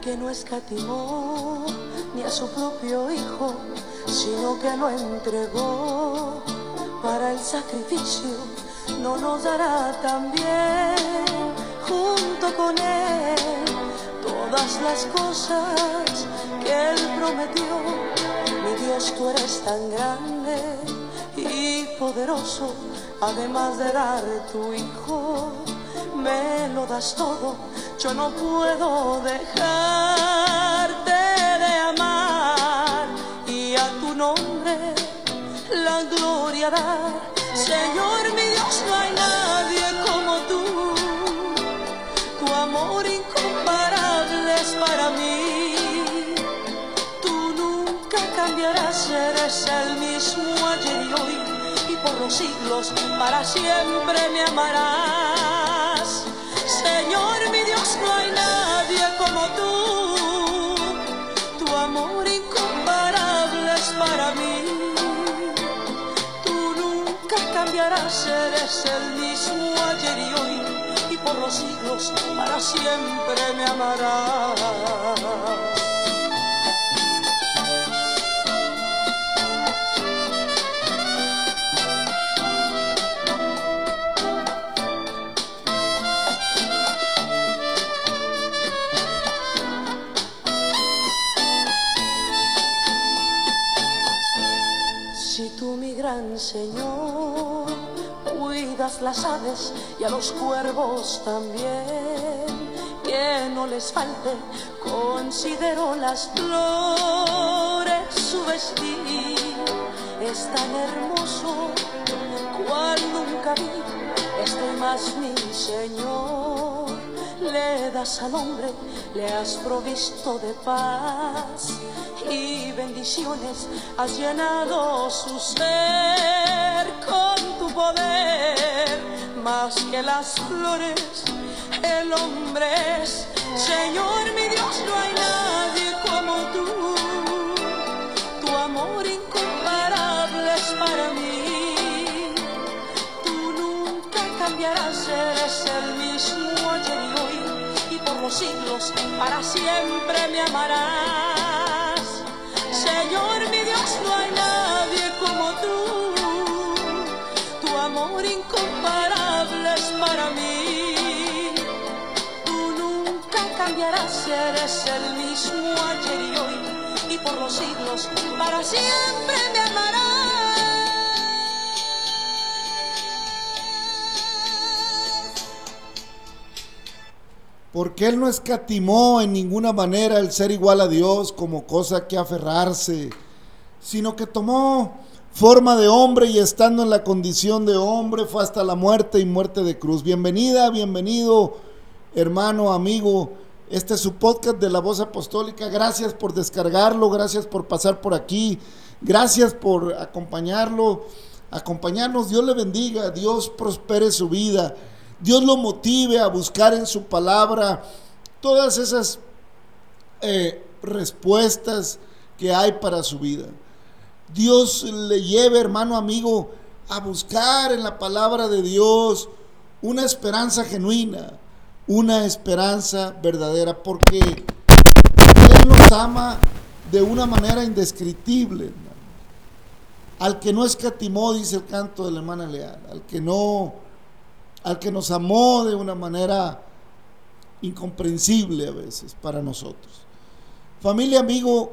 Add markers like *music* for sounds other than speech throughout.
que no escatimó ni a su propio hijo, sino que lo entregó para el sacrificio, no nos dará también junto con él todas las cosas que él prometió. Mi Dios, tú eres tan grande y poderoso, además de dar tu hijo, me lo das todo yo no puedo dejarte de amar y a tu nombre la gloria dar. Señor mi Dios, no hay nadie como tú, tu amor incomparable es para mí. Tú nunca cambiarás, eres el mismo ayer y hoy y por los siglos para siempre me amarás. Eres el mismo ayer y hoy. Y por los siglos para siempre me amarás. Señor, las aves y a los cuervos también, que no les falte, considero las flores su vestir, es tan hermoso cual nunca vi, estoy más mi Señor, le das al hombre, le has provisto de paz y bendiciones, has llenado su ser con tu poder, más que las flores, el hombre es, Señor mi Dios, no hay nadie como tú, tu amor incomparable es para mí, tú nunca cambiarás, eres el mismo ayer y hoy, y por los siglos, para siempre me amarás. Señor mi Dios, el mismo ayer y hoy. Y por los siglos, para siempre me. Porque Él no escatimó en ninguna manera el ser igual a Dios como cosa que aferrarse, sino que tomó forma de hombre y estando en la condición de hombre fue hasta la muerte y muerte de cruz. Bienvenida, bienvenido, hermano, amigo. Este es su podcast de la voz apostólica. Gracias por descargarlo, gracias por pasar por aquí, gracias por acompañarlo, acompañarnos. Dios le bendiga, Dios prospere su vida. Dios lo motive a buscar en su palabra todas esas eh, respuestas que hay para su vida. Dios le lleve, hermano amigo, a buscar en la palabra de Dios una esperanza genuina, una esperanza verdadera, porque Él nos ama de una manera indescriptible. Al que no escatimó, dice el canto de la hermana Leal, al que no al que nos amó de una manera incomprensible a veces para nosotros. Familia, amigo,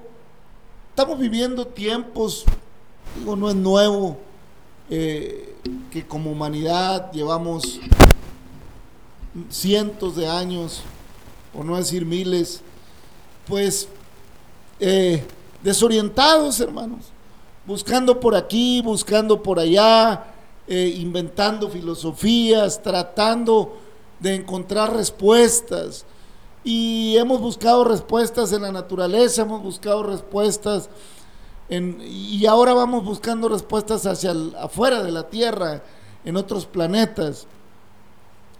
estamos viviendo tiempos, digo, no es nuevo, eh, que como humanidad llevamos cientos de años, por no decir miles, pues eh, desorientados, hermanos, buscando por aquí, buscando por allá, eh, inventando filosofías, tratando de encontrar respuestas. Y hemos buscado respuestas en la naturaleza, hemos buscado respuestas y ahora vamos buscando respuestas hacia afuera de la Tierra, en otros planetas.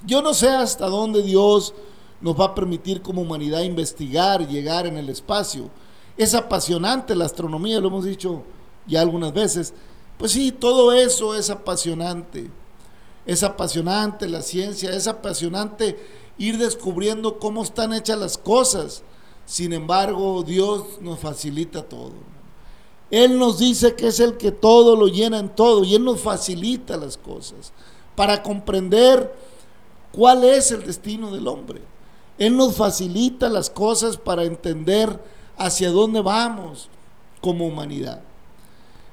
Yo no sé hasta dónde Dios nos va a permitir como humanidad investigar, llegar en el espacio. Es apasionante la astronomía, lo hemos dicho ya algunas veces. Pues sí, todo eso es apasionante. Es apasionante la ciencia, es apasionante ir descubriendo cómo están hechas las cosas. Sin embargo, Dios nos facilita todo. Él nos dice que es el que todo lo llena en todo y Él nos facilita las cosas para comprender cuál es el destino del hombre. Él nos facilita las cosas para entender hacia dónde vamos como humanidad.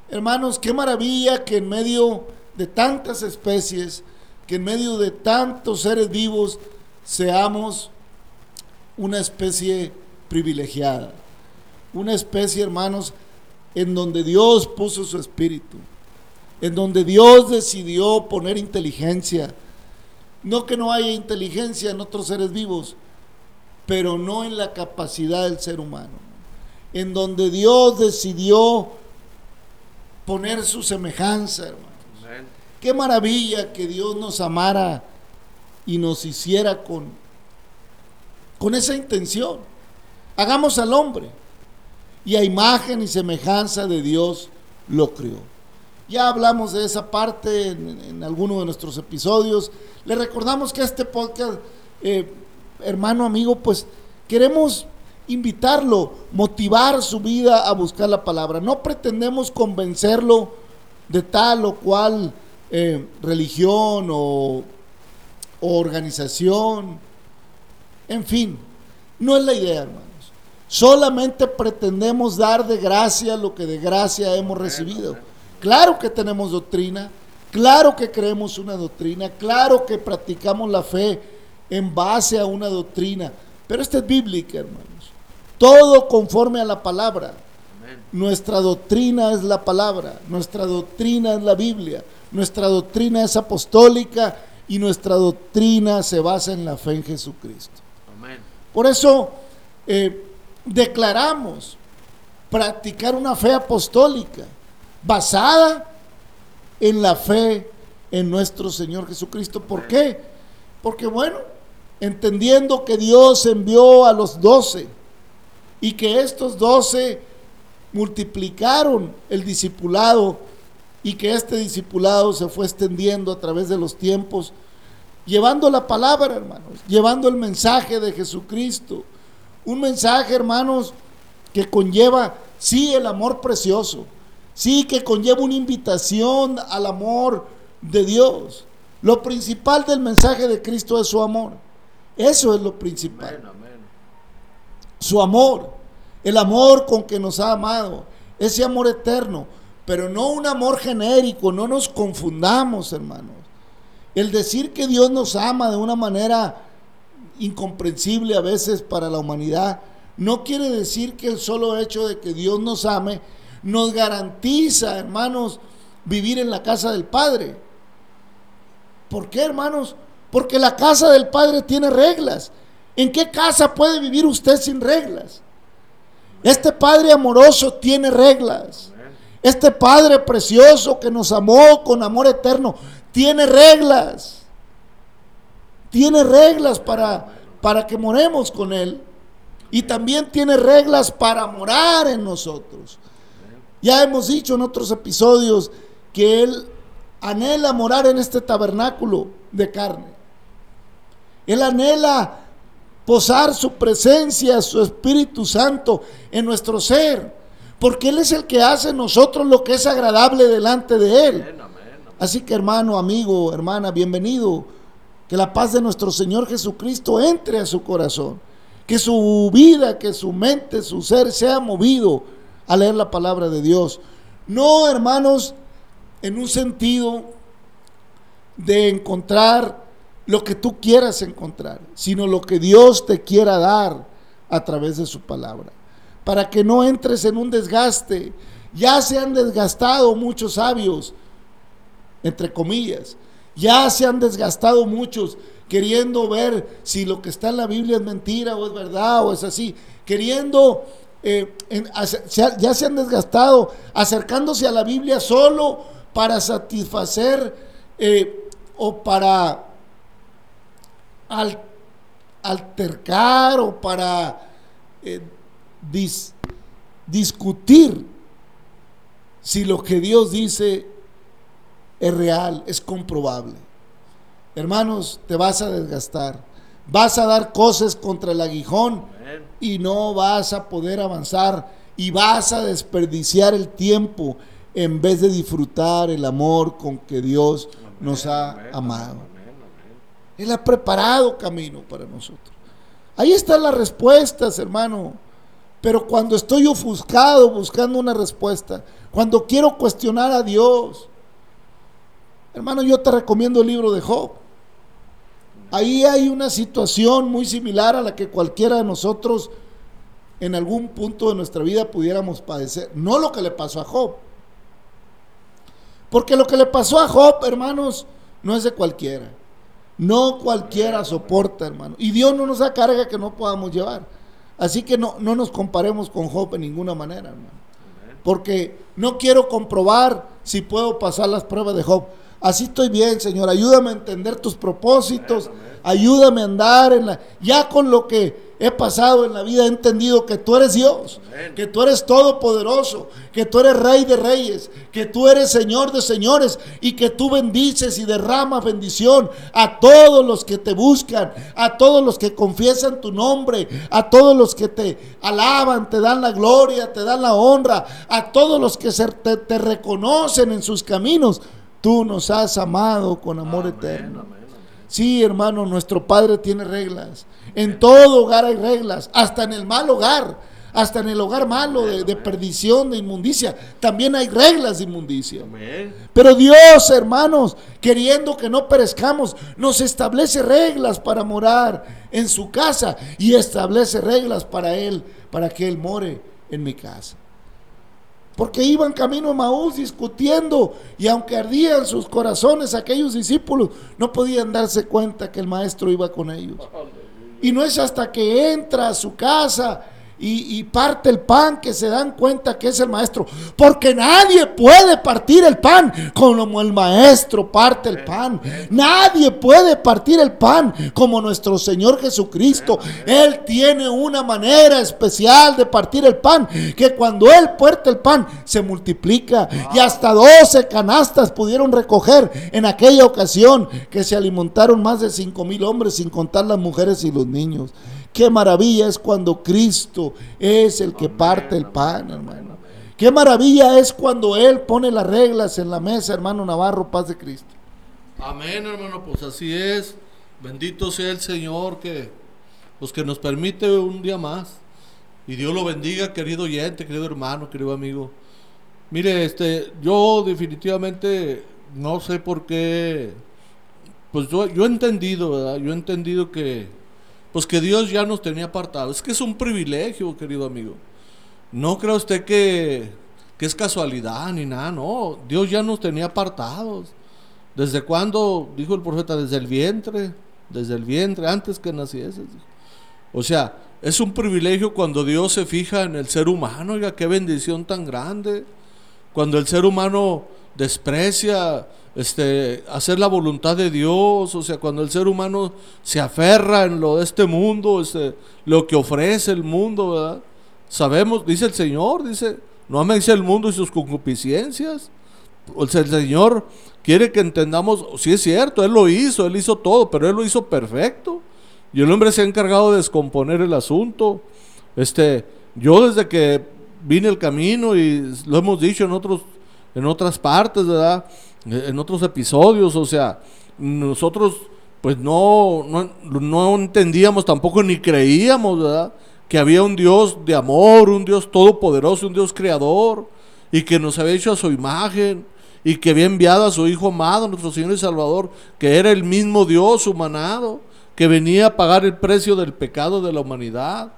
Hermanos, qué maravilla que en medio de tantas especies, que en medio de tantos seres vivos, seamos una especie privilegiada. Una especie, hermanos, en donde Dios puso su espíritu, en donde Dios decidió poner inteligencia. No que no haya inteligencia en otros seres vivos, pero no en la capacidad del ser humano. En donde Dios decidió poner su semejanza, hermanos. Qué maravilla que Dios nos amara y nos hiciera con, con esa intención. Hagamos al hombre y a imagen y semejanza de Dios lo crió. Ya hablamos de esa parte en, alguno de nuestros episodios. Le recordamos que este podcast, eh, hermano, amigo, pues queremos invitarlo, motivar su vida a buscar la palabra. No pretendemos convencerlo de tal o cual eh, religión o, o organización. En fin, no es la idea, hermano. Solamente pretendemos dar de gracia lo que de gracia hemos recibido. Claro que tenemos doctrina, claro que creemos una doctrina, claro que practicamos la fe en base a una doctrina, pero esta es bíblica, hermanos. Todo conforme a la palabra. Nuestra doctrina es la palabra, nuestra doctrina es la Biblia, nuestra doctrina es apostólica y nuestra doctrina se basa en la fe en Jesucristo. Por eso, eh, declaramos practicar una fe apostólica basada en la fe en nuestro Señor Jesucristo. ¿Por qué? Porque bueno, entendiendo que Dios envió a los doce y que estos doce multiplicaron el discipulado y que este discipulado se fue extendiendo a través de los tiempos, llevando la palabra, hermanos, llevando el mensaje de Jesucristo, un mensaje, hermanos, que conlleva, sí, el amor precioso, sí, que conlleva una invitación al amor de Dios. Lo principal del mensaje de Cristo es su amor. Eso es lo principal. Su amor, el amor con que nos ha amado, ese amor eterno, pero no un amor genérico, no nos confundamos, hermanos. El decir que Dios nos ama de una manera incomprensible a veces para la humanidad, no quiere decir que el solo hecho de que Dios nos ame nos garantiza, hermanos, vivir en la casa del Padre. ¿Por qué, hermanos? Porque la casa del Padre tiene reglas. ¿En qué casa puede vivir usted sin reglas? Este Padre amoroso tiene reglas. Este Padre precioso que nos amó con amor eterno tiene reglas tiene reglas para, para que moremos con Él. Y también tiene reglas para morar en nosotros. Ya hemos dicho en otros episodios que Él anhela morar en este tabernáculo de carne. Él anhela posar su presencia, su Espíritu Santo en nuestro ser, porque Él es el que hace en nosotros lo que es agradable delante de Él. Así que hermano, amigo, hermana, bienvenido que la paz de nuestro Señor Jesucristo entre a su corazón. Que su vida, que su mente, su ser sea movido a leer la palabra de Dios. No, hermanos, en un sentido de encontrar lo que tú quieras encontrar, sino lo que Dios te quiera dar a través de su palabra. Para que no entres en un desgaste. Ya se han desgastado muchos sabios, entre comillas, ya se han desgastado muchos queriendo ver si lo que está en la Biblia es mentira o es verdad o es así, queriendo, eh, ya se han desgastado acercándose a la Biblia solo para satisfacer eh, o para altercar o para eh, discutir si lo que Dios dice es real, es comprobable. Hermanos, te vas a desgastar, vas a dar cosas contra el aguijón y no vas a poder avanzar y vas a desperdiciar el tiempo en vez de disfrutar el amor con que Dios nos ha amado. Él ha preparado camino para nosotros. Ahí están las respuestas, hermano. Pero cuando estoy ofuscado buscando una respuesta, cuando quiero cuestionar a Dios, hermano, yo te recomiendo el libro de Job. Ahí hay una situación muy similar a la que cualquiera de nosotros en algún punto de nuestra vida pudiéramos padecer. No lo que le pasó a Job. Porque lo que le pasó a Job, hermanos, no es de cualquiera. No cualquiera soporta, hermano. Y Dios no nos da carga que no podamos llevar. Así que no, no nos comparemos con Job en ninguna manera, hermano. Porque no quiero comprobar si puedo pasar las pruebas de Job. Así estoy bien, Señor. Ayúdame a entender tus propósitos. Ayúdame a andar en la... Ya con lo que he pasado en la vida, he entendido que tú eres Dios, que tú eres todopoderoso, que tú eres rey de reyes, que tú eres Señor de señores y que tú bendices y derramas bendición a todos los que te buscan, a todos los que confiesan tu nombre, a todos los que te alaban, te dan la gloria, te dan la honra, a todos los que te, reconocen en sus caminos. Tú nos has amado con amor eterno. Sí, hermano, nuestro Padre tiene reglas. En todo hogar hay reglas, hasta en el mal hogar, hasta en el hogar malo de, perdición, de inmundicia, también hay reglas de inmundicia. Pero Dios, hermanos, queriendo que no perezcamos, nos establece reglas para morar en su casa y establece reglas para Él, para que Él more en mi casa. Porque iban camino a Maús discutiendo y aunque ardían sus corazones aquellos discípulos, no podían darse cuenta que el maestro iba con ellos. Y no es hasta que entra a su casa y, parte el pan que se dan cuenta que es el maestro. Porque nadie puede partir el pan como el maestro parte el pan. Nadie puede partir el pan como nuestro Señor Jesucristo. Él tiene una manera especial de partir el pan que cuando Él parte el pan se multiplica. Y hasta 12 canastas pudieron recoger en aquella ocasión que se alimentaron más de 5 mil hombres sin contar las mujeres y los niños. Qué maravilla es cuando Cristo es el que parte el pan, hermano. Qué maravilla es cuando Él pone las reglas en la mesa, hermano Navarro, paz de Cristo. Amén, hermano, pues así es. Bendito sea el Señor que, pues que nos permite un día más. Y Dios lo bendiga, querido oyente, querido hermano, querido amigo. Mire, este, yo definitivamente no sé por qué, pues yo, yo he entendido, ¿verdad? Yo he entendido que pues que Dios ya nos tenía apartados. Es que es un privilegio, querido amigo. No cree usted que, que es casualidad ni nada, no. Dios ya nos tenía apartados. ¿Desde cuándo? Dijo el profeta, desde el vientre, desde el vientre, antes que nacieses. O sea, es un privilegio cuando Dios se fija en el ser humano, oiga, qué bendición tan grande. Cuando el ser humano desprecia este, hacer la voluntad de Dios, o sea, cuando el ser humano se aferra en lo de este mundo, este, lo que ofrece el mundo, ¿verdad? Sabemos, dice el Señor, dice, no améis el mundo y sus concupiscencias. O sea, el Señor quiere que entendamos, sí es cierto, Él lo hizo, Él hizo todo, pero Él lo hizo perfecto. Y el hombre se ha encargado de descomponer el asunto. Este, yo desde que vine el camino y lo hemos dicho en otros en otras partes, ¿verdad? En otros episodios, o sea, nosotros pues no, no, entendíamos tampoco ni creíamos, ¿verdad? Que había un Dios de amor, un Dios todopoderoso, un Dios creador, y que nos había hecho a su imagen, y que había enviado a su Hijo amado, nuestro Señor y Salvador, que era el mismo Dios humanado, que venía a pagar el precio del pecado de la humanidad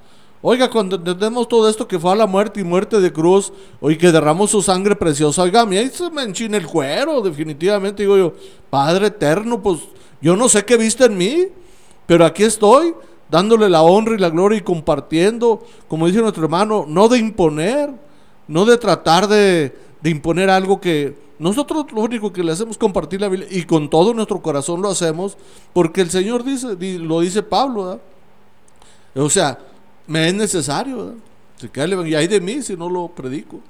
Oiga, cuando entendemos todo esto que fue a la muerte y muerte de cruz, oye, que derramó su sangre preciosa, oiga, a mí ahí se me enchina el cuero, definitivamente. Digo yo, Padre eterno, pues yo no sé qué viste en mí, pero aquí estoy, dándole la honra y la gloria y compartiendo, como dice nuestro hermano, no de imponer, no de tratar de, imponer algo que nosotros lo único que le hacemos es compartir la Biblia y con todo nuestro corazón lo hacemos, porque el Señor dice, lo dice Pablo. O sea, me es necesario. y hay de mí si no lo predico.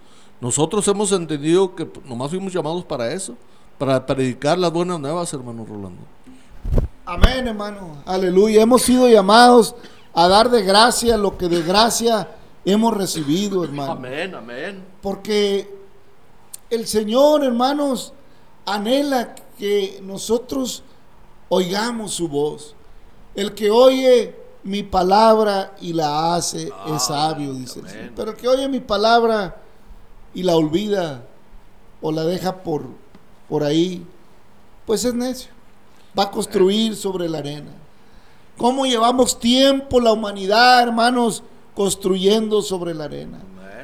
Nosotros hemos entendido que nomás fuimos llamados para eso, para predicar las buenas nuevas, hermano Rolando. Amén, hermano. Aleluya. Hemos sido llamados a dar de gracia lo que de gracia hemos recibido, hermano. Amén, amén. Porque el Señor, hermanos, anhela que nosotros oigamos su voz. El que oye mi palabra y la hace es sabio, dice el. Señor. Pero el que oye mi palabra y la olvida o la deja por, por ahí, pues es necio. Va a construir sobre la arena. ¿Cómo llevamos tiempo la humanidad, hermanos, construyendo sobre la arena?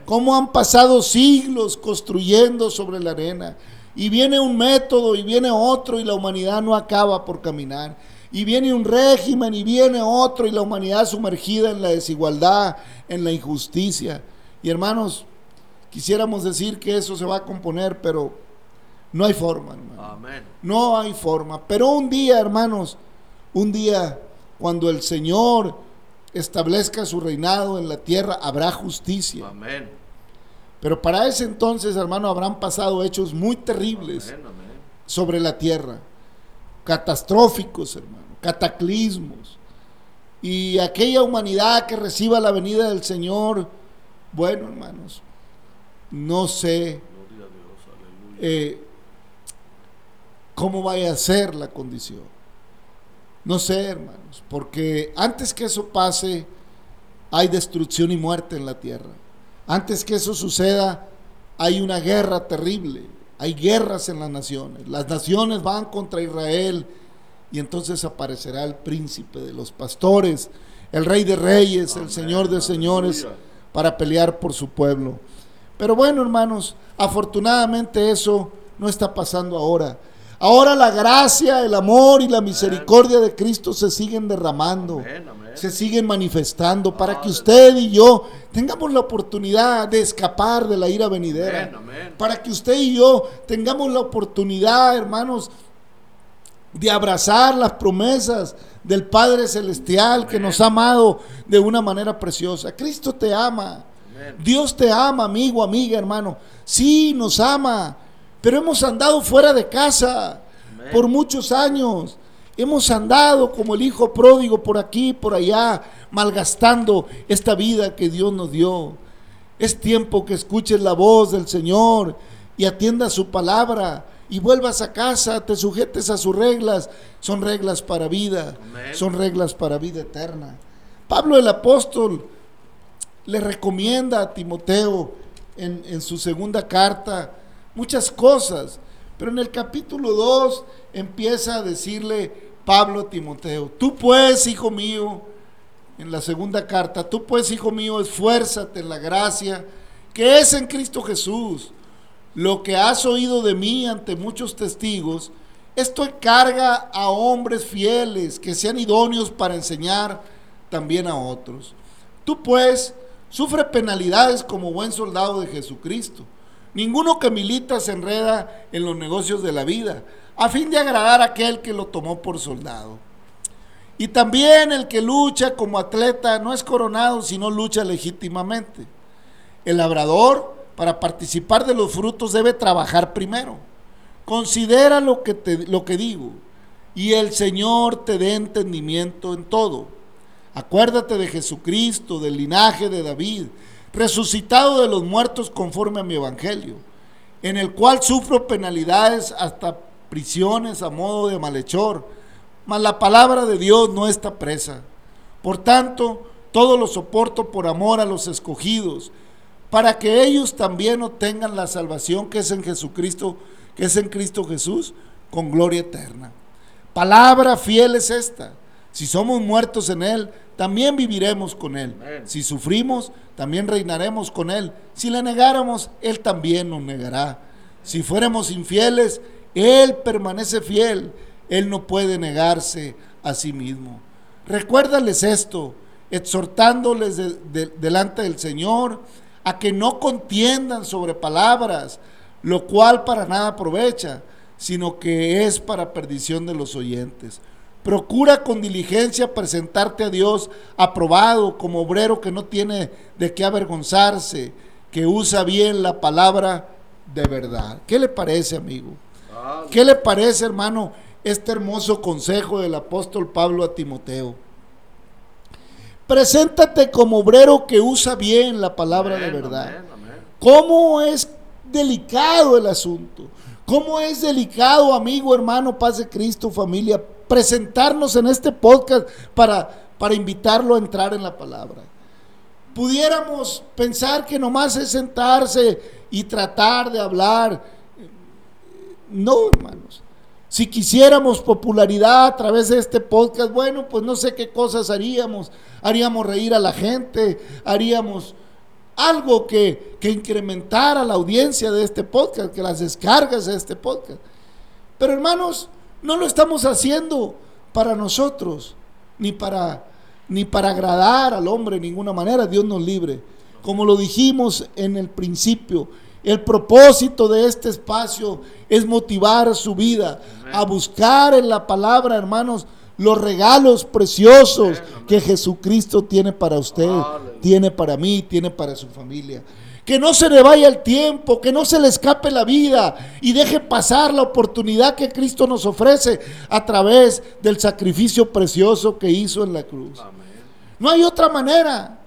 Cómo han pasado siglos construyendo sobre la arena. Y viene un método y viene otro y la humanidad no acaba por caminar. Y viene un régimen y viene otro y la humanidad sumergida en la desigualdad, en la injusticia. Y hermanos, quisiéramos decir que eso se va a componer, pero no hay forma, hermano. Amén. No hay forma. Pero un día, hermanos, un día cuando el Señor establezca su reinado en la tierra, habrá justicia. Amén. Pero para ese entonces, hermano, habrán pasado hechos muy terribles Amén, amén. sobre la tierra. Catastróficos, hermano. Cataclismos. Y aquella humanidad que reciba la venida del Señor, bueno, hermanos, no sé eh, cómo vaya a ser la condición. No sé, hermanos, porque antes que eso pase, hay destrucción y muerte en la tierra. Antes que eso suceda, hay una guerra terrible. Hay guerras en las naciones. Las naciones van contra Israel y entonces aparecerá el príncipe de los pastores, el rey de reyes, el señor de señores, para pelear por su pueblo. Pero bueno, hermanos, afortunadamente eso no está pasando ahora. Ahora la gracia, el amor y la misericordia de Cristo se siguen derramando, se siguen manifestando para que usted y yo tengamos la oportunidad de escapar de la ira venidera. Para que usted y yo tengamos la oportunidad, hermanos, de abrazar las promesas del Padre Celestial que nos ha amado de una manera preciosa. Cristo te ama. Dios te ama, amigo, amiga, hermano. Sí, nos ama. Pero hemos andado fuera de casa Amén. por muchos años. Hemos andado como el hijo pródigo por aquí, por allá, malgastando esta vida que Dios nos dio. Es tiempo que escuches la voz del Señor y atiendas su palabra y vuelvas a casa, te sujetes a sus reglas. Son reglas para vida, Amén. son reglas para vida eterna. Pablo el apóstol le recomienda a Timoteo en, en su segunda carta muchas cosas, pero en el capítulo 2 empieza a decirle Pablo a Timoteo, tú pues, hijo mío, en la segunda carta, tú pues, hijo mío, esfuérzate en la gracia que es en Cristo Jesús. Lo que has oído de mí ante muchos testigos, esto encarga a hombres fieles que sean idóneos para enseñar también a otros. Tú pues sufre penalidades como buen soldado de Jesucristo. Ninguno que milita se enreda en los negocios de la vida, a fin de agradar a aquel que lo tomó por soldado. Y también el que lucha como atleta no es coronado, sino lucha legítimamente. El labrador, para participar de los frutos, debe trabajar primero. Considera lo que, te, lo que digo, y el Señor te dé entendimiento en todo. Acuérdate de Jesucristo, del linaje de David, resucitado de los muertos conforme a mi evangelio, en el cual sufro penalidades hasta prisiones a modo de malhechor, mas la palabra de Dios no está presa. Por tanto, todo lo soporto por amor a los escogidos, para que ellos también obtengan la salvación que es en Jesucristo, que es en Cristo Jesús, con gloria eterna. Palabra fiel es esta. Si somos muertos en Él, también viviremos con Él. Amén. Si sufrimos, también reinaremos con Él. Si le negáramos, Él también nos negará. Si fuéramos infieles, Él permanece fiel. Él no puede negarse a sí mismo. Recuérdales esto, exhortándoles de- de- delante del Señor a que no contiendan sobre palabras, lo cual para nada aprovecha, sino que es para perdición de los oyentes. Procura con diligencia presentarte a Dios aprobado como obrero que no tiene de qué avergonzarse, que usa bien la palabra de verdad. ¿Qué le parece, amigo? Ah, ¿Qué le parece, hermano, este hermoso consejo del apóstol Pablo a Timoteo. Preséntate como obrero que usa bien la palabra de verdad. ¿Cómo es delicado el asunto? ¿Cómo es delicado, amigo, hermano, paz de Cristo, familia, presentarnos en este podcast para, para invitarlo a entrar en la palabra? Pudiéramos pensar que nomás es sentarse y tratar de hablar. No, hermanos. Si quisiéramos popularidad a través de este podcast, bueno, pues no sé qué cosas haríamos. Haríamos reír a la gente, haríamos algo que, que incrementara la audiencia de este podcast, que las descargas de este podcast. Pero hermanos, no lo estamos haciendo para nosotros, ni para, ni para agradar al hombre de ninguna manera, Dios nos libre. Como lo dijimos en el principio, el propósito de este espacio es motivar su vida a buscar en la palabra, hermanos, los regalos preciosos que Jesucristo tiene para usted, tiene para mí, tiene para su familia. Que no se le vaya el tiempo, que no se le escape la vida y deje pasar la oportunidad que Cristo nos ofrece a través del sacrificio precioso que hizo en la cruz. No hay otra manera.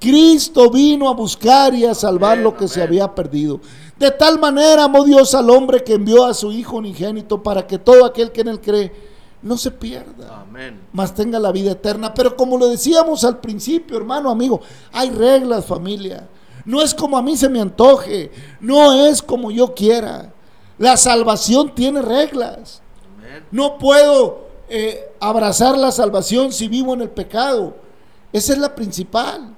Cristo vino a buscar y a salvar lo que se había perdido. De tal manera amó Dios al hombre que envió a su Hijo unigénito para que todo aquel que en él cree no se pierda, mas tenga la vida eterna. Pero como lo decíamos al principio, hermano, amigo, hay reglas, familia. No es como a mí se me antoje, no es como yo quiera. La salvación tiene reglas. No puedo eh, abrazar la salvación si vivo en el pecado. Esa es la principal.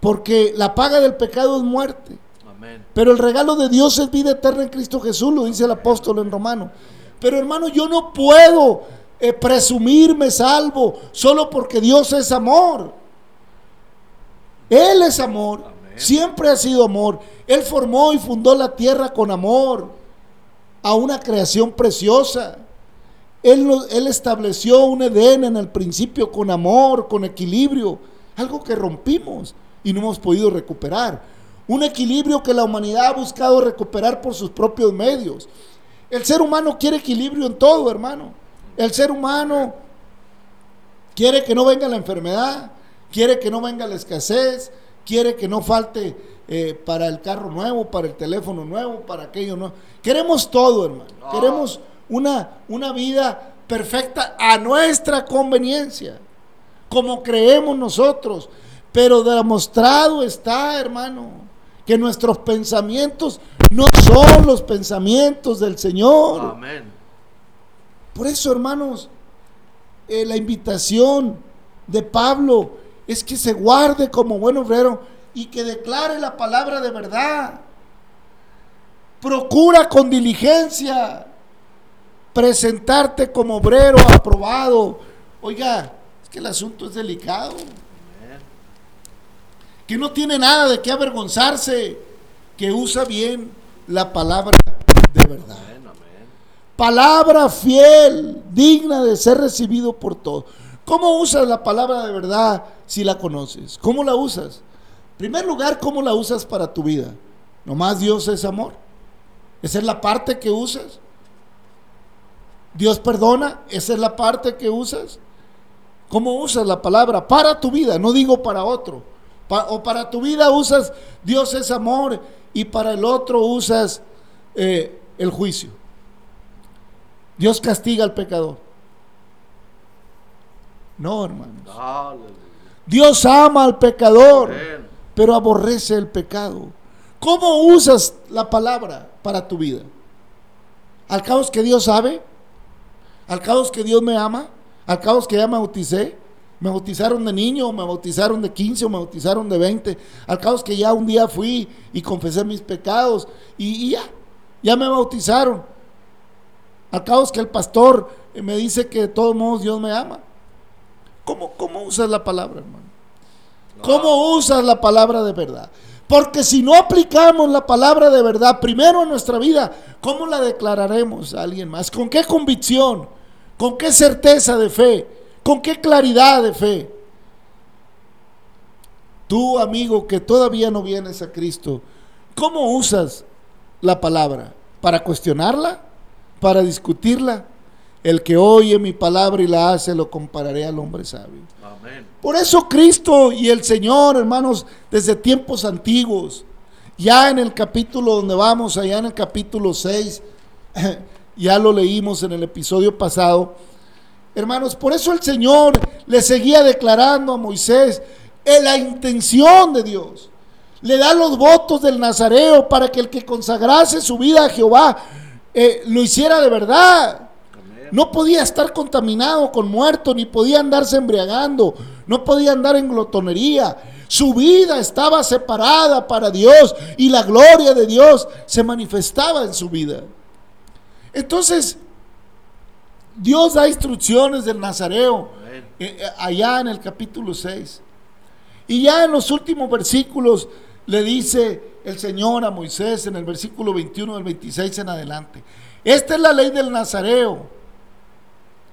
Porque la paga del pecado es muerte. Pero el regalo de Dios es vida eterna en Cristo Jesús, lo dice el apóstol en Romano. Pero hermano, yo no puedo eh, presumirme salvo solo porque Dios es amor. Él es amor, siempre ha sido amor. Él formó y fundó la tierra con amor a una creación preciosa. Él, estableció un Edén en el principio con amor, con equilibrio, algo que rompimos y no hemos podido recuperar. Un equilibrio que la humanidad ha buscado recuperar por sus propios medios. El ser humano quiere equilibrio en todo, hermano. El ser humano quiere que no venga la enfermedad, quiere que no venga la escasez, quiere que no falte eh, para el carro nuevo, para el teléfono nuevo, para aquello nuevo. Queremos todo, hermano. Queremos una, una vida perfecta a nuestra conveniencia, como creemos nosotros. Pero demostrado está, hermano, que nuestros pensamientos no son los pensamientos del Señor. Amén. Por eso, hermanos, eh, la invitación de Pablo es que se guarde como buen obrero y que declare la palabra de verdad. Procura con diligencia presentarte como obrero aprobado. Oiga, es que el asunto es delicado que no tiene nada de qué avergonzarse, que usa bien la palabra de verdad. Palabra fiel, digna de ser recibido por todos. ¿Cómo usas la palabra de verdad si la conoces? ¿Cómo la usas? En primer lugar, ¿cómo la usas para tu vida? Nomás Dios es amor. Esa es la parte que usas. Dios perdona, esa es la parte que usas. ¿Cómo usas la palabra para tu vida? No digo para otro o para tu vida usas Dios es amor y para el otro usas eh, el juicio. Dios castiga al pecador. No, hermanos. Dios ama al pecador, pero aborrece el pecado. ¿Cómo usas la palabra para tu vida? ¿Al cabo que Dios sabe? ¿Al cabo que Dios me ama? ¿Al cabo que ya me bauticé? Me bautizaron de niño, me bautizaron de 15 o me bautizaron de 20. Al cabo es que ya un día fui y confesé mis pecados y, ya, ya me bautizaron. Al cabo es que el pastor me dice que de todos modos Dios me ama. ¿Cómo, cómo usas la palabra, hermano? ¿Cómo usas la palabra de verdad? Porque si no aplicamos la palabra de verdad primero en nuestra vida, ¿cómo la declararemos a alguien más? ¿Con qué convicción? ¿Con qué certeza de fe? ¿Con qué claridad de fe? Tú, amigo, que todavía no vienes a Cristo, ¿cómo usas la palabra? ¿Para cuestionarla? ¿Para discutirla? El que oye mi palabra y la hace, lo compararé al hombre sabio. Por eso Cristo y el Señor, hermanos, desde tiempos antiguos, ya en el capítulo donde vamos, allá en el capítulo 6, *laughs* ya lo leímos en el episodio pasado, hermanos, por eso el Señor le seguía declarando a Moisés en la intención de Dios. Le da los votos del Nazareo para que el que consagrase su vida a Jehová eh, lo hiciera de verdad. No podía estar contaminado con muerto, ni podía andarse embriagando, no podía andar en glotonería. Su vida estaba separada para Dios y la gloria de Dios se manifestaba en su vida. Entonces, Dios da instrucciones del Nazareo eh, eh, allá en el capítulo 6. Y ya en los últimos versículos le dice el Señor a Moisés en el versículo 21 del 26 en adelante. Esta es la ley del Nazareo,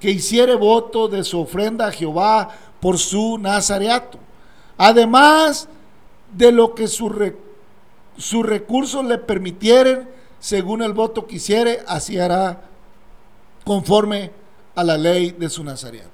que hiciere voto de su ofrenda a Jehová por su nazareato. Además de lo que sus recursos le permitieren, según el voto que hiciere, así hará conforme a la ley de su nazareato.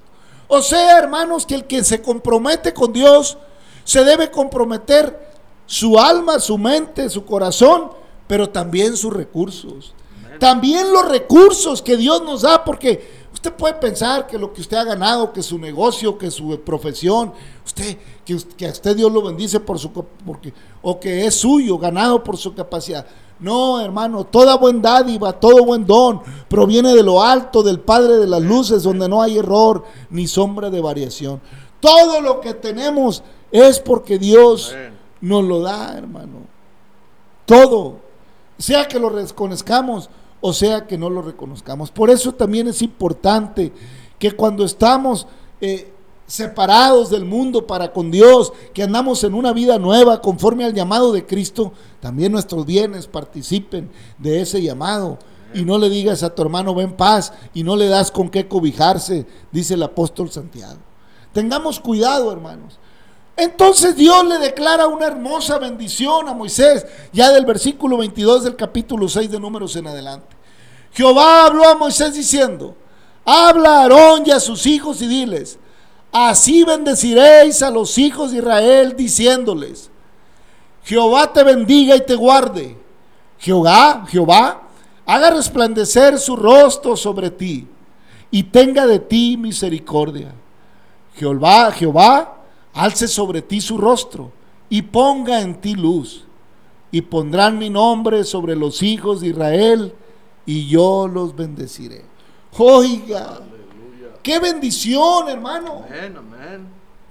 O sea, hermanos, que el que se compromete con Dios se debe comprometer su alma, su mente, su corazón, pero también sus recursos. También los recursos que Dios nos da, porque usted puede pensar que lo que usted ha ganado, que su negocio, que su profesión, usted, que, a usted Dios lo bendice por su, porque, o que es suyo, ganado por su capacidad. No, hermano, toda buen dádiva, todo buen don proviene de lo alto, del Padre de las luces, donde no hay error ni sombra de variación. Todo lo que tenemos es porque Dios nos lo da, hermano. Todo. Sea que lo reconozcamos o sea que no lo reconozcamos. Por eso también es importante que cuando estamos eh, separados del mundo para con Dios, que andamos en una vida nueva conforme al llamado de Cristo, también nuestros bienes participen de ese llamado. Y no le digas a tu hermano, ven paz, y no le das con qué cobijarse, dice el apóstol Santiago. Tengamos cuidado, hermanos. Entonces Dios le declara una hermosa bendición a Moisés, ya del versículo 22 del capítulo 6 de números en adelante. Jehová habló a Moisés diciendo, habla a Aarón y a sus hijos y diles, así bendeciréis a los hijos de Israel diciéndoles, Jehová te bendiga y te guarde. Jehová, Jehová, haga resplandecer su rostro sobre ti y tenga de ti misericordia. Jehová, Jehová, alce sobre ti su rostro y ponga en ti luz. Y pondrán mi nombre sobre los hijos de Israel y yo los bendeciré. Oiga, qué bendición, hermano.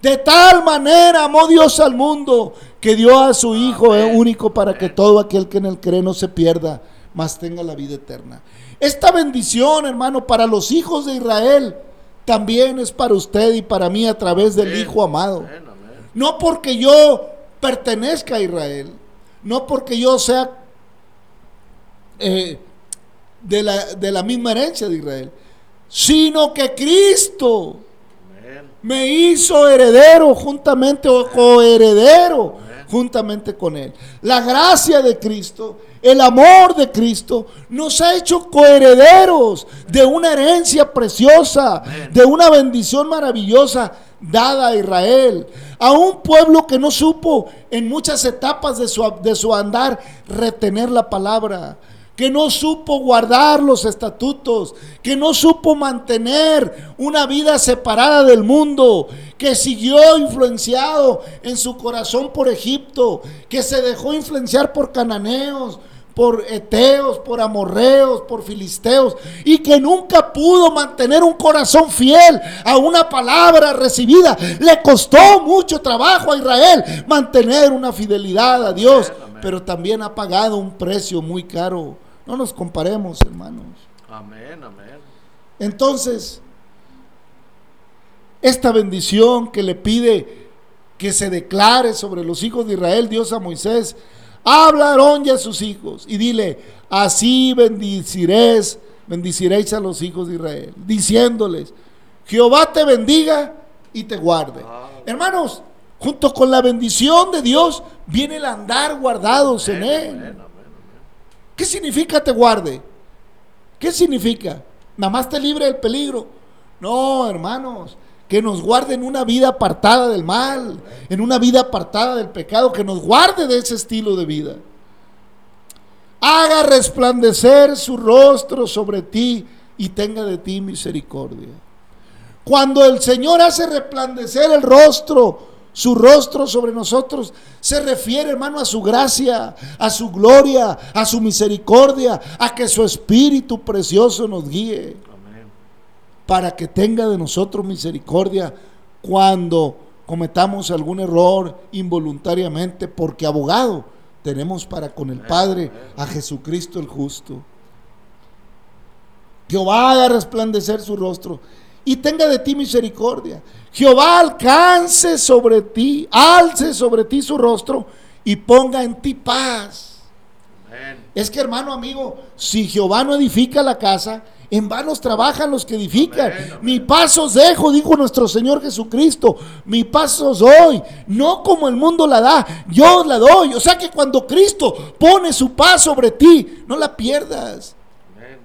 De tal manera amó Dios al mundo que dio a su Hijo único para que todo aquel que en él cree no se pierda, mas tenga la vida eterna. Esta bendición, hermano, para los hijos de Israel también es para usted y para mí a través del Hijo amado. No porque yo pertenezca a Israel, no porque yo sea eh, de, la, de la misma herencia de Israel, sino que Cristo me hizo heredero juntamente o coheredero juntamente con Él. La gracia de Cristo, el amor de Cristo, nos ha hecho coherederos de una herencia preciosa, de una bendición maravillosa dada a Israel, a un pueblo que no supo en muchas etapas de su, de su andar retener la palabra que no supo guardar los estatutos, que no supo mantener una vida separada del mundo, que siguió influenciado en su corazón por Egipto, que se dejó influenciar por cananeos, por eteos, por amorreos, por filisteos, y que nunca pudo mantener un corazón fiel a una palabra recibida. Le costó mucho trabajo a Israel mantener una fidelidad a Dios, pero también ha pagado un precio muy caro no nos comparemos, hermanos. Amén, amén. Entonces, esta bendición que le pide que se declare sobre los hijos de Israel, Dios a Moisés, habla a Aarón y a sus hijos y dile, así bendiciréis, bendiciréis a los hijos de Israel, diciéndoles, Jehová te bendiga y te guarde. Hermanos, junto con la bendición de Dios viene el andar guardados en Él. ¿Qué significa te guarde? ¿Qué significa? nada más te libre del peligro. No, hermanos, que nos guarde en una vida apartada del mal, en una vida apartada del pecado, que nos guarde de ese estilo de vida. Haga resplandecer su rostro sobre ti y tenga de ti misericordia. Cuando el Señor hace resplandecer el rostro, su rostro sobre nosotros, se refiere, hermano, a su gracia, a su gloria, a su misericordia, a que su Espíritu precioso nos guíe para que tenga de nosotros misericordia cuando cometamos algún error involuntariamente, porque abogado tenemos para con el Padre a Jesucristo el justo. Jehová haga resplandecer su rostro y tenga de ti misericordia. Jehová alcance sobre ti, alce sobre ti su rostro y ponga en ti paz. Es que hermano amigo, si Jehová no edifica la casa, en vanos trabajan los que edifican. Mi paso os dejo, dijo nuestro Señor Jesucristo. Mi paso os doy. No como el mundo la da, yo la doy. O sea que cuando Cristo pone su paz sobre ti, no la pierdas.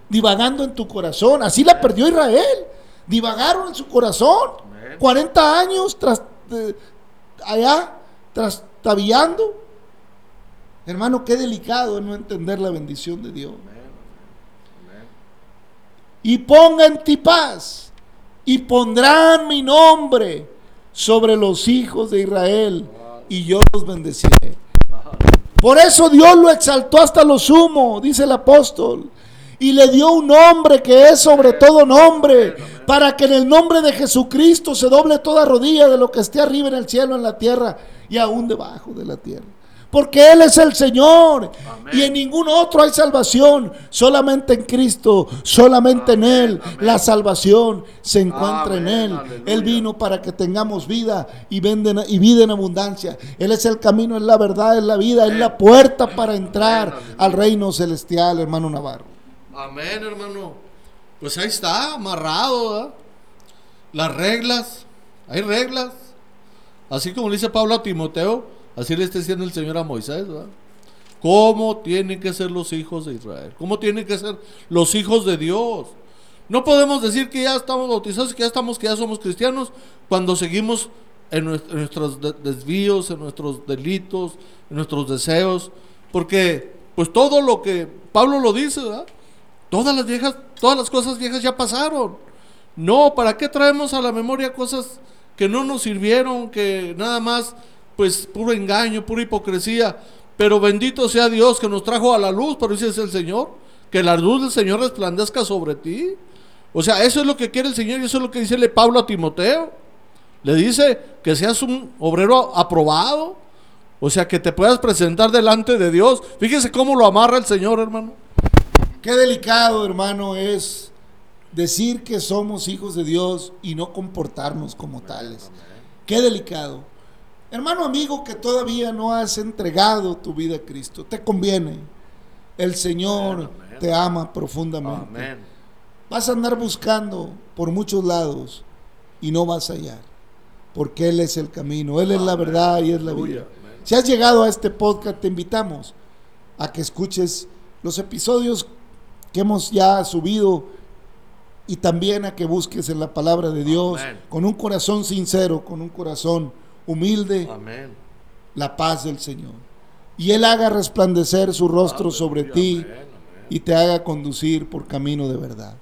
Divagando en tu corazón. Así la perdió Israel. Divagaron en su corazón. 40 años tras, allá, trastabillando. Hermano, qué delicado no entender la bendición de Dios y ponga en ti paz, y pondrán mi nombre sobre los hijos de Israel, y yo los bendeciré. Por eso Dios lo exaltó hasta lo sumo, dice el apóstol, y le dio un nombre que es sobre todo nombre, para que en el nombre de Jesucristo se doble toda rodilla de lo que esté arriba en el cielo, en la tierra y aún debajo de la tierra porque Él es el Señor y en ningún otro hay salvación, solamente en Cristo, solamente en Él la salvación se encuentra en Él. Él vino para que tengamos vida y, y vida en abundancia. Él es el camino, es la verdad, es la vida, es la puerta para entrar al reino celestial, hermano Navarro. Amén, hermano. Pues ahí está, amarrado. Las reglas, hay reglas. Así como dice Pablo a Timoteo, Así le está diciendo el Señor a Moisés, ¿verdad? ¿Cómo tienen que ser los hijos de Israel? ¿Cómo tienen que ser los hijos de Dios? No podemos decir que ya estamos bautizados, que ya estamos, que ya somos cristianos, cuando seguimos en, nuestros desvíos, en nuestros delitos, en nuestros deseos, porque pues todo lo que Pablo lo dice, ¿verdad? Todas las viejas, todas las cosas viejas ya pasaron. No, ¿para qué traemos a la memoria cosas que no nos sirvieron, que nada más pues puro engaño, pura hipocresía. Pero bendito sea Dios que nos trajo a la luz, pero es el Señor, que la luz del Señor resplandezca sobre ti. O sea, eso es lo que quiere el Señor y eso es lo que dice Pablo a Timoteo. Le dice que seas un obrero aprobado, o sea, que te puedas presentar delante de Dios. Fíjese cómo lo amarra el Señor, hermano. Qué delicado, hermano, es decir que somos hijos de Dios y no comportarnos como tales. Qué delicado. Hermano amigo que todavía no has entregado tu vida a Cristo, te conviene. El Señor te ama profundamente. Vas a andar buscando por muchos lados y no vas a hallar, porque Él es el camino, Él es la verdad y es la vida. Si has llegado a este podcast, te invitamos a que escuches los episodios que hemos ya subido y también a que busques en la palabra de Dios con un corazón sincero, con un corazón humilde, la paz del Señor. Y Él haga resplandecer su rostro sobre ti y te haga conducir por camino de verdad.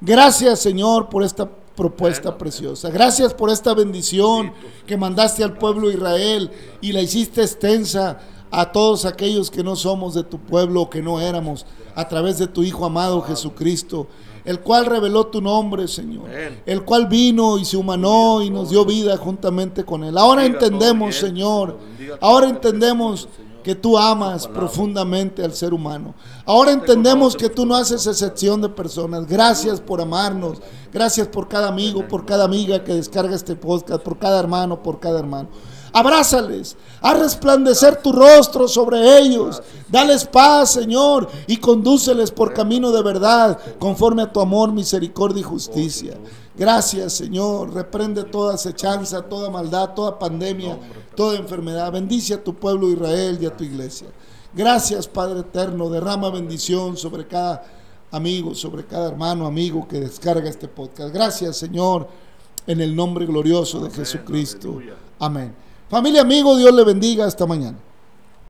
Gracias Señor por esta propuesta preciosa. Gracias por esta bendición que mandaste al pueblo de Israel y la hiciste extensa a todos aquellos que no somos de tu pueblo o que no éramos, a través de tu Hijo amado Jesucristo el cual reveló tu nombre, Señor, el cual vino y se humanó y nos dio vida juntamente con Él. Ahora entendemos, Señor, ahora entendemos que tú amas profundamente al ser humano. Ahora entendemos que tú no haces excepción de personas. Gracias por amarnos. Gracias por cada amigo, por cada amiga que descarga este podcast, por cada hermano, por cada hermano abrázales, a resplandecer tu rostro sobre ellos, dales paz, Señor, y condúceles por camino de verdad, conforme a tu amor, misericordia y justicia. Gracias, Señor. Reprende toda acechanza, toda maldad, toda pandemia, toda enfermedad. Bendice a tu pueblo Israel y a tu iglesia. Gracias, Padre eterno. Derrama bendición sobre cada amigo, sobre cada hermano, amigo que descarga este podcast. Gracias, Señor, en el nombre glorioso de Jesucristo. Amén. Familia, amigo, Dios le bendiga. Hasta mañana.